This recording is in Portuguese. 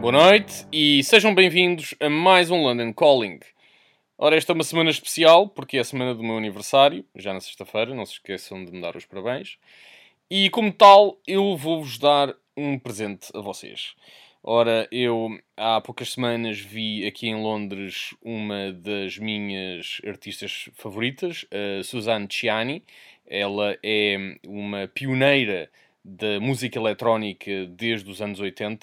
Boa noite e sejam bem-vindos a mais um London Calling. Ora, esta é uma semana especial porque é a semana do meu aniversário, já na sexta-feira, não se esqueçam de me dar os parabéns. E como tal, eu vou-vos dar um presente a vocês. Ora, eu há poucas semanas vi aqui em Londres uma das minhas artistas favoritas, a Suzanne Ciani. Ela é uma pioneira da música eletrónica desde os anos 80